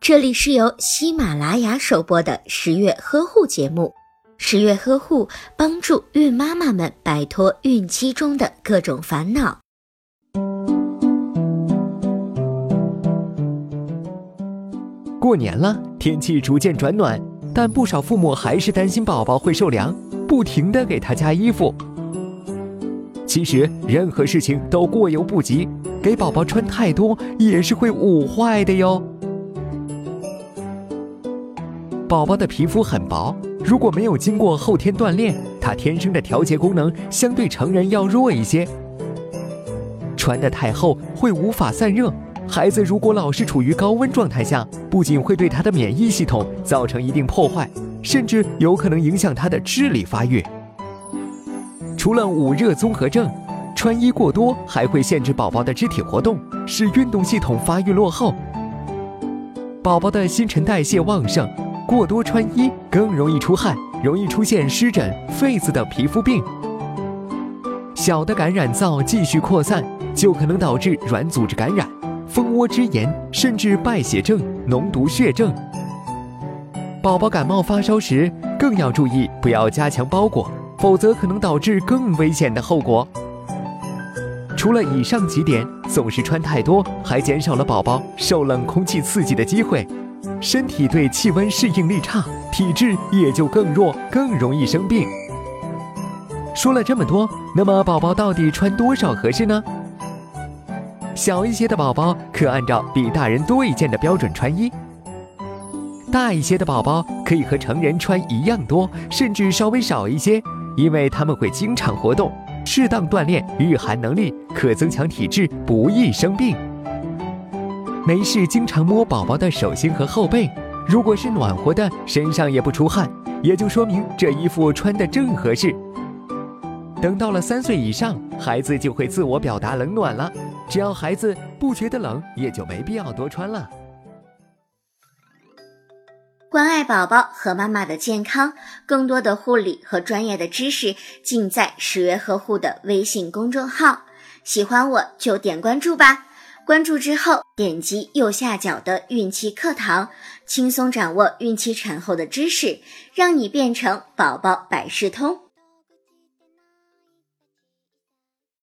这里是由喜马拉雅首播的十月呵护节目。十月呵护帮助孕妈妈们摆脱孕期中的各种烦恼。过年了，天气逐渐转暖，但不少父母还是担心宝宝会受凉，不停的给他加衣服。其实，任何事情都过犹不及，给宝宝穿太多也是会捂坏的哟。宝宝的皮肤很薄，如果没有经过后天锻炼，他天生的调节功能相对成人要弱一些。穿得太厚会无法散热，孩子如果老是处于高温状态下，不仅会对他的免疫系统造成一定破坏，甚至有可能影响他的智力发育。除了捂热综合症，穿衣过多还会限制宝宝的肢体活动，使运动系统发育落后。宝宝的新陈代谢旺盛。过多穿衣更容易出汗，容易出现湿疹、痱子等皮肤病。小的感染灶继续扩散，就可能导致软组织感染、蜂窝织炎，甚至败血症、脓毒血症。宝宝感冒发烧时，更要注意不要加强包裹，否则可能导致更危险的后果。除了以上几点，总是穿太多，还减少了宝宝受冷空气刺激的机会。身体对气温适应力差，体质也就更弱，更容易生病。说了这么多，那么宝宝到底穿多少合适呢？小一些的宝宝可按照比大人多一件的标准穿衣；大一些的宝宝可以和成人穿一样多，甚至稍微少一些，因为他们会经常活动，适当锻炼御寒能力，可增强体质，不易生病。没事，经常摸宝宝的手心和后背，如果是暖和的，身上也不出汗，也就说明这衣服穿的正合适。等到了三岁以上，孩子就会自我表达冷暖了。只要孩子不觉得冷，也就没必要多穿了。关爱宝宝和妈妈的健康，更多的护理和专业的知识尽在十月呵护的微信公众号。喜欢我就点关注吧。关注之后，点击右下角的孕期课堂，轻松掌握孕期产后的知识，让你变成宝宝百事通。